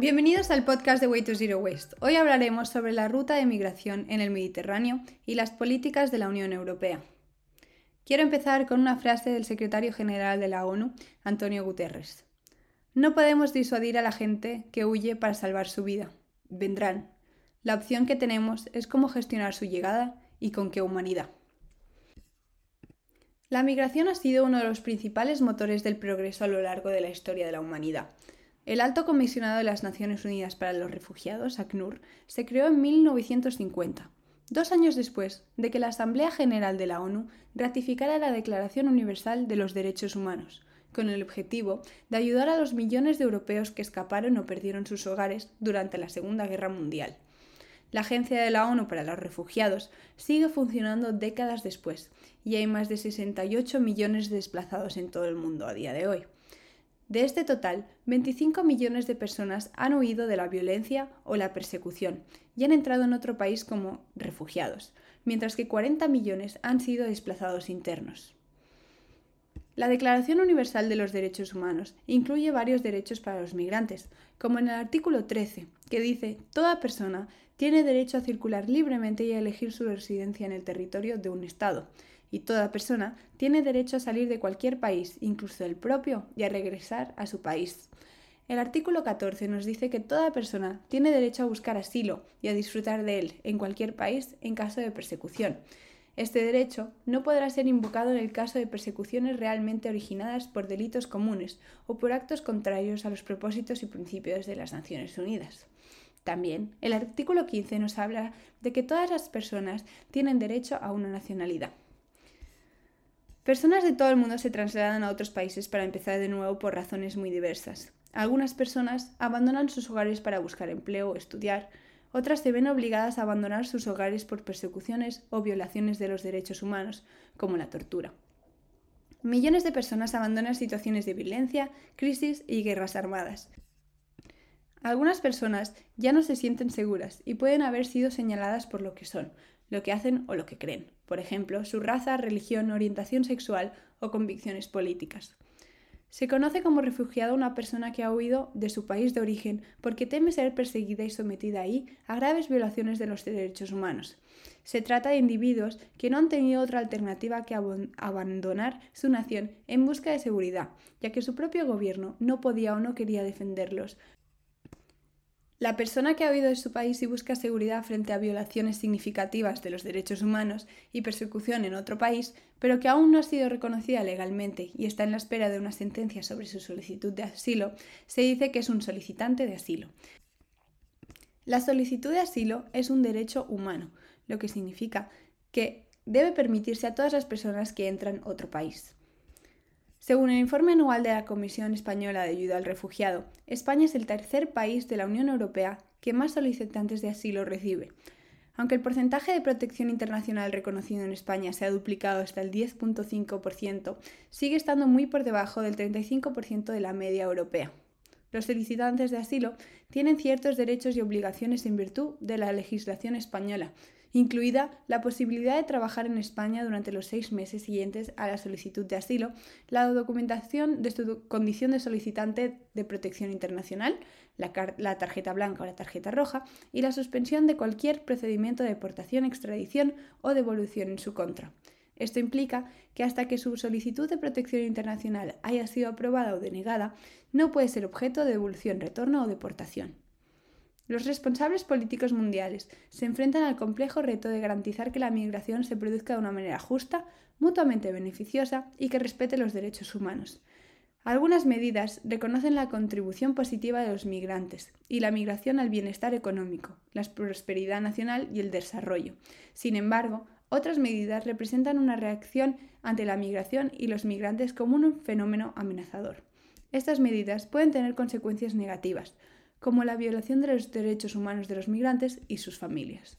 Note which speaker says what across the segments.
Speaker 1: Bienvenidos al podcast de Way to Zero Waste. Hoy hablaremos sobre la ruta de migración en el Mediterráneo y las políticas de la Unión Europea. Quiero empezar con una frase del secretario general de la ONU, Antonio Guterres. No podemos disuadir a la gente que huye para salvar su vida. Vendrán. La opción que tenemos es cómo gestionar su llegada y con qué humanidad. La migración ha sido uno de los principales motores del progreso a lo largo de la historia de la humanidad. El Alto Comisionado de las Naciones Unidas para los Refugiados, ACNUR, se creó en 1950, dos años después de que la Asamblea General de la ONU ratificara la Declaración Universal de los Derechos Humanos, con el objetivo de ayudar a los millones de europeos que escaparon o perdieron sus hogares durante la Segunda Guerra Mundial. La Agencia de la ONU para los Refugiados sigue funcionando décadas después y hay más de 68 millones de desplazados en todo el mundo a día de hoy. De este total, 25 millones de personas han huido de la violencia o la persecución y han entrado en otro país como refugiados, mientras que 40 millones han sido desplazados internos. La Declaración Universal de los Derechos Humanos incluye varios derechos para los migrantes, como en el artículo 13, que dice toda persona tiene derecho a circular libremente y a elegir su residencia en el territorio de un Estado, y toda persona tiene derecho a salir de cualquier país, incluso el propio, y a regresar a su país. El artículo 14 nos dice que toda persona tiene derecho a buscar asilo y a disfrutar de él en cualquier país en caso de persecución. Este derecho no podrá ser invocado en el caso de persecuciones realmente originadas por delitos comunes o por actos contrarios a los propósitos y principios de las Naciones Unidas. También, el artículo 15 nos habla de que todas las personas tienen derecho a una nacionalidad. Personas de todo el mundo se trasladan a otros países para empezar de nuevo por razones muy diversas. Algunas personas abandonan sus hogares para buscar empleo o estudiar, otras se ven obligadas a abandonar sus hogares por persecuciones o violaciones de los derechos humanos, como la tortura. Millones de personas abandonan situaciones de violencia, crisis y guerras armadas. Algunas personas ya no se sienten seguras y pueden haber sido señaladas por lo que son, lo que hacen o lo que creen, por ejemplo, su raza, religión, orientación sexual o convicciones políticas. Se conoce como refugiado una persona que ha huido de su país de origen porque teme ser perseguida y sometida ahí a graves violaciones de los derechos humanos. Se trata de individuos que no han tenido otra alternativa que abandonar su nación en busca de seguridad, ya que su propio gobierno no podía o no quería defenderlos, la persona que ha huido de su país y busca seguridad frente a violaciones significativas de los derechos humanos y persecución en otro país, pero que aún no ha sido reconocida legalmente y está en la espera de una sentencia sobre su solicitud de asilo, se dice que es un solicitante de asilo. La solicitud de asilo es un derecho humano, lo que significa que debe permitirse a todas las personas que entran a otro país. Según el informe anual de la Comisión Española de Ayuda al Refugiado, España es el tercer país de la Unión Europea que más solicitantes de asilo recibe. Aunque el porcentaje de protección internacional reconocido en España se ha duplicado hasta el 10.5%, sigue estando muy por debajo del 35% de la media europea. Los solicitantes de asilo tienen ciertos derechos y obligaciones en virtud de la legislación española, incluida la posibilidad de trabajar en España durante los seis meses siguientes a la solicitud de asilo, la documentación de su condición de solicitante de protección internacional, la, tarjeta blanca o la tarjeta roja, y la suspensión de cualquier procedimiento de deportación, extradición o devolución en su contra. Esto implica que hasta que su solicitud de protección internacional haya sido aprobada o denegada, no puede ser objeto de devolución, retorno o deportación. Los responsables políticos mundiales se enfrentan al complejo reto de garantizar que la migración se produzca de una manera justa, mutuamente beneficiosa y que respete los derechos humanos. Algunas medidas reconocen la contribución positiva de los migrantes y la migración al bienestar económico, la prosperidad nacional y el desarrollo. Sin embargo, otras medidas representan una reacción ante la migración y los migrantes como un fenómeno amenazador. Estas medidas pueden tener consecuencias negativas, como la violación de los derechos humanos de los migrantes y sus familias.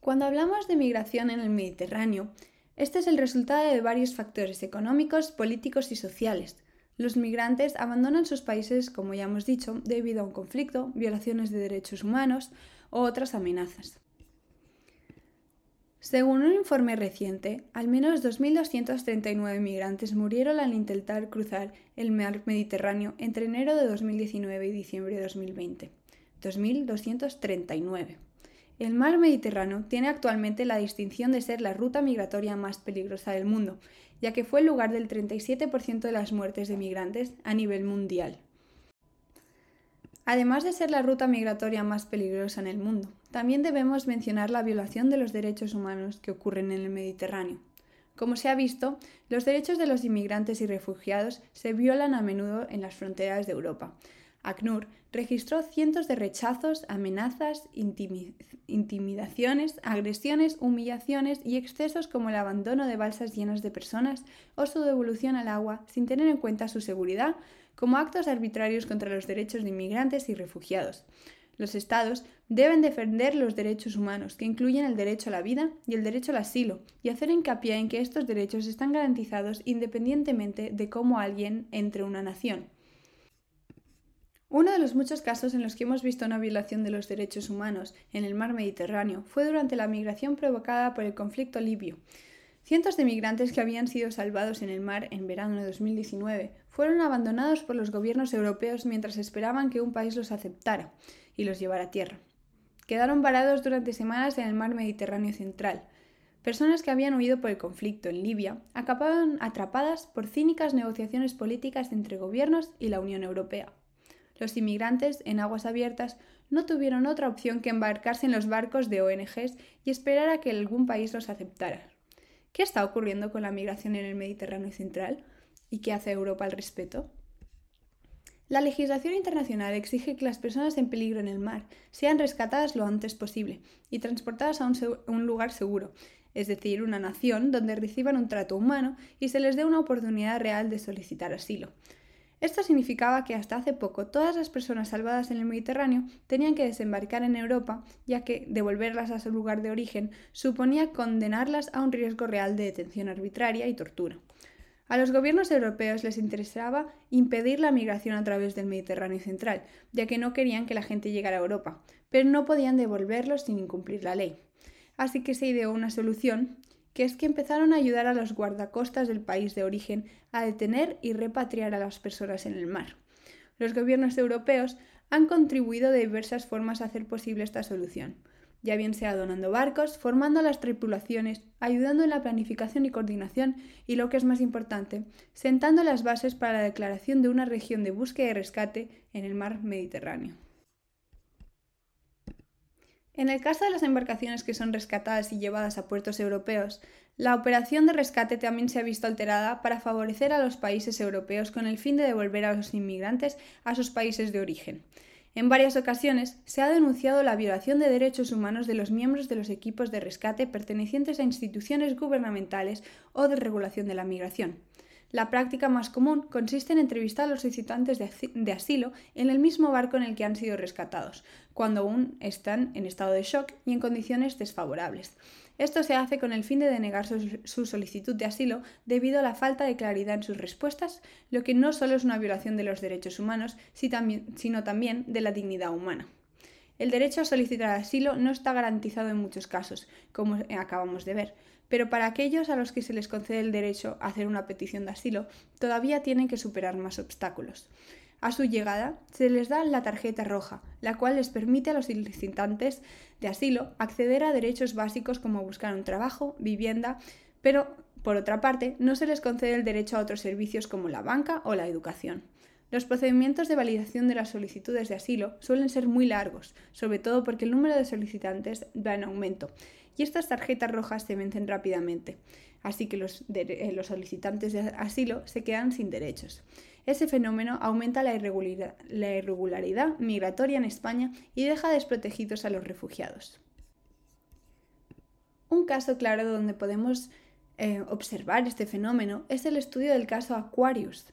Speaker 1: Cuando hablamos de migración en el Mediterráneo, este es el resultado de varios factores económicos, políticos y sociales. Los migrantes abandonan sus países, como ya hemos dicho, debido a un conflicto, violaciones de derechos humanos o otras amenazas. Según un informe reciente, al menos 2.239 migrantes murieron al intentar cruzar el mar Mediterráneo entre enero de 2019 y diciembre de 2020. 2.239. El mar Mediterráneo tiene actualmente la distinción de ser la ruta migratoria más peligrosa del mundo, ya que fue el lugar del 37% de las muertes de migrantes a nivel mundial. Además de ser la ruta migratoria más peligrosa en el mundo, también debemos mencionar la violación de los derechos humanos que ocurren en el Mediterráneo. Como se ha visto, los derechos de los inmigrantes y refugiados se violan a menudo en las fronteras de Europa. ACNUR registró cientos de rechazos, amenazas, intimidaciones, agresiones, humillaciones y excesos como el abandono de balsas llenas de personas o su devolución al agua sin tener en cuenta su seguridad, como actos arbitrarios contra los derechos de inmigrantes y refugiados. Los Estados deben defender los derechos humanos, que incluyen el derecho a la vida y el derecho al asilo, y hacer hincapié en que estos derechos están garantizados independientemente de cómo alguien entre una nación. Uno de los muchos casos en los que hemos visto una violación de los derechos humanos en el mar Mediterráneo fue durante la migración provocada por el conflicto libio. Cientos de migrantes que habían sido salvados en el mar en verano de 2019 fueron abandonados por los gobiernos europeos mientras esperaban que un país los aceptara y los llevara a tierra. Quedaron varados durante semanas en el mar Mediterráneo central. Personas que habían huido por el conflicto en Libia acababan atrapadas por cínicas negociaciones políticas entre gobiernos y la Unión Europea. Los inmigrantes en aguas abiertas no tuvieron otra opción que embarcarse en los barcos de ONGs y esperar a que algún país los aceptara. ¿Qué está ocurriendo con la migración en el Mediterráneo central? ¿Y qué hace Europa al respecto? La legislación internacional exige que las personas en peligro en el mar sean rescatadas lo antes posible y transportadas a un, un, lugar seguro, es decir, una nación donde reciban un trato humano y se les dé una oportunidad real de solicitar asilo. Esto significaba que hasta hace poco todas las personas salvadas en el Mediterráneo tenían que desembarcar en Europa, ya que devolverlas a su lugar de origen suponía condenarlas a un riesgo real de detención arbitraria y tortura. A los gobiernos europeos les interesaba impedir la migración a través del Mediterráneo central, ya que no querían que la gente llegara a Europa, pero no podían devolverlos sin incumplir la ley. Así que se ideó una solución que es que empezaron a ayudar a los guardacostas del país de origen a detener y repatriar a las personas en el mar. Los gobiernos europeos han contribuido de diversas formas a hacer posible esta solución, ya bien sea donando barcos, formando a las tripulaciones, ayudando en la planificación y coordinación y, lo que es más importante, sentando las bases para la declaración de una región de búsqueda y rescate en el mar Mediterráneo. En el caso de las embarcaciones que son rescatadas y llevadas a puertos europeos, la operación de rescate también se ha visto alterada para favorecer a los países europeos con el fin de devolver a los inmigrantes a sus países de origen. En varias ocasiones se ha denunciado la violación de derechos humanos de los miembros de los equipos de rescate pertenecientes a instituciones gubernamentales o de regulación de la migración. La práctica más común consiste en entrevistar a los solicitantes de asilo en el mismo barco en el que han sido rescatados, cuando aún están en estado de shock y en condiciones desfavorables. Esto se hace con el fin de denegar su, solicitud de asilo debido a la falta de claridad en sus respuestas, lo que no solo es una violación de los derechos humanos, sino también de la dignidad humana. El derecho a solicitar asilo no está garantizado en muchos casos, como acabamos de ver, pero para aquellos a los que se les concede el derecho a hacer una petición de asilo, todavía tienen que superar más obstáculos. A su llegada, se les da la tarjeta roja, la cual les permite a los solicitantes de asilo acceder a derechos básicos como buscar un trabajo, vivienda, pero, por otra parte, no se les concede el derecho a otros servicios como la banca o la educación. Los procedimientos de validación de las solicitudes de asilo suelen ser muy largos, sobre todo porque el número de solicitantes va en aumento, y estas tarjetas rojas se vencen rápidamente, así que los, eh, solicitantes de asilo se quedan sin derechos. Ese fenómeno aumenta la irregularidad, la irregularidad, migratoria en España y deja desprotegidos a los refugiados. Un caso claro donde podemos eh, observar este fenómeno es el estudio del caso Aquarius,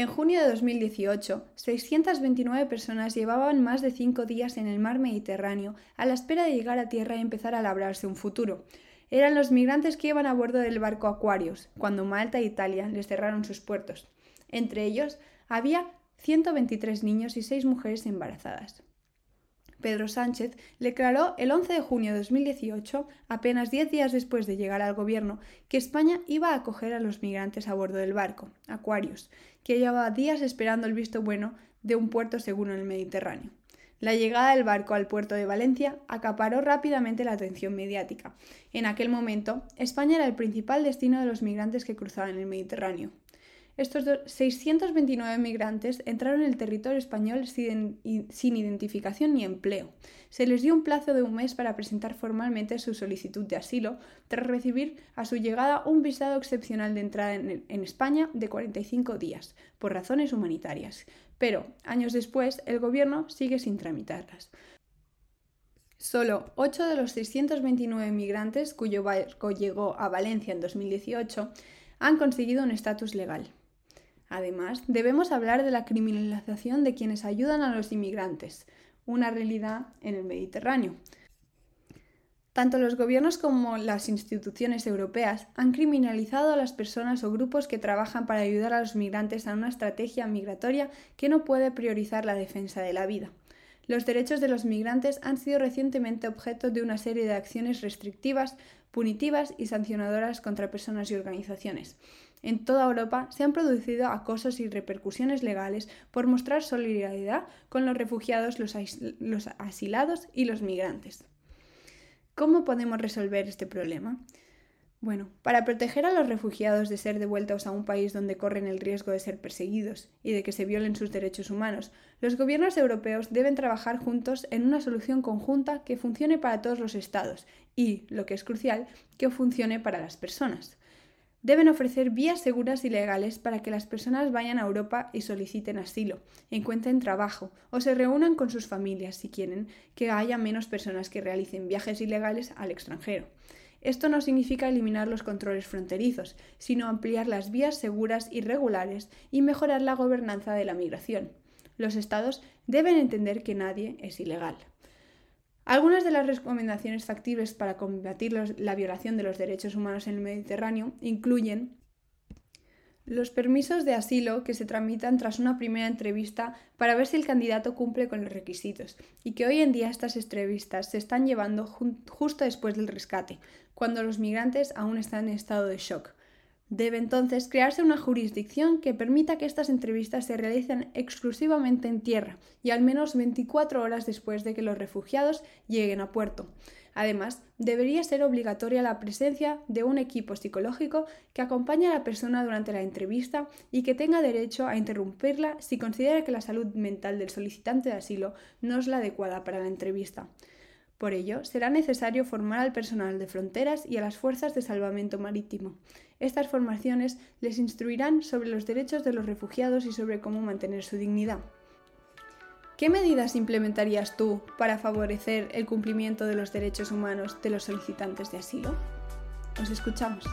Speaker 1: en junio de 2018, 629 personas llevaban más de cinco días en el mar Mediterráneo a la espera de llegar a tierra y empezar a labrarse un futuro. Eran los migrantes que iban a bordo del barco Aquarius, cuando Malta e Italia les cerraron sus puertos. Entre ellos había 123 niños y 6 mujeres embarazadas. Pedro Sánchez, declaró el 11 de junio de 2018, apenas 10 días después de llegar al gobierno, que España iba a acoger a los migrantes a bordo del barco, Aquarius, que llevaba días esperando el visto bueno de un puerto seguro en el Mediterráneo. La llegada del barco al puerto de Valencia acaparó rápidamente la atención mediática. En aquel momento, España era el principal destino de los migrantes que cruzaban el Mediterráneo. Estos 629 migrantes entraron en el territorio español sin, identificación ni empleo. Se les dio un plazo de un mes para presentar formalmente su solicitud de asilo, tras recibir a su llegada un visado excepcional de entrada en, en España de 45 días, por razones humanitarias. Pero, años después, el gobierno sigue sin tramitarlas. Solo 8 de los 629 migrantes cuyo barco llegó a Valencia en 2018 han conseguido un estatus legal. Además, debemos hablar de la criminalización de quienes ayudan a los inmigrantes, una realidad en el Mediterráneo. Tanto los gobiernos como las instituciones europeas han criminalizado a las personas o grupos que trabajan para ayudar a los migrantes a una estrategia migratoria que no puede priorizar la defensa de la vida. Los derechos de los migrantes han sido recientemente objeto de una serie de acciones restrictivas, punitivas y sancionadoras contra personas y organizaciones. En toda Europa se han producido acosos y repercusiones legales por mostrar solidaridad con los refugiados, los, asilados y los migrantes. ¿Cómo podemos resolver este problema? Bueno, para proteger a los refugiados de ser devueltos a un país donde corren el riesgo de ser perseguidos y de que se violen sus derechos humanos, los gobiernos europeos deben trabajar juntos en una solución conjunta que funcione para todos los estados y, lo que es crucial, que funcione para las personas. Deben ofrecer vías seguras y legales para que las personas vayan a Europa y soliciten asilo, encuentren trabajo o se reúnan con sus familias si quieren que haya menos personas que realicen viajes ilegales al extranjero. Esto no significa eliminar los controles fronterizos, sino ampliar las vías seguras y regulares y mejorar la gobernanza de la migración. Los estados deben entender que nadie es ilegal. Algunas de las recomendaciones factibles para combatir la violación de los derechos humanos en el Mediterráneo incluyen los permisos de asilo que se tramitan tras una primera entrevista para ver si el candidato cumple con los requisitos y que hoy en día estas entrevistas se están llevando justo después del rescate, cuando los migrantes aún están en estado de shock. Debe entonces crearse una jurisdicción que permita que estas entrevistas se realicen exclusivamente en tierra y al menos 24 horas después de que los refugiados lleguen a puerto. Además, debería ser obligatoria la presencia de un equipo psicológico que acompañe a la persona durante la entrevista y que tenga derecho a interrumpirla si considera que la salud mental del solicitante de asilo no es la adecuada para la entrevista. Por ello, será necesario formar al personal de fronteras y a las fuerzas de salvamento marítimo. Estas formaciones les instruirán sobre los derechos de los refugiados y sobre cómo mantener su dignidad. ¿Qué medidas implementarías tú para favorecer el cumplimiento de los derechos humanos de los solicitantes de asilo? Os escuchamos.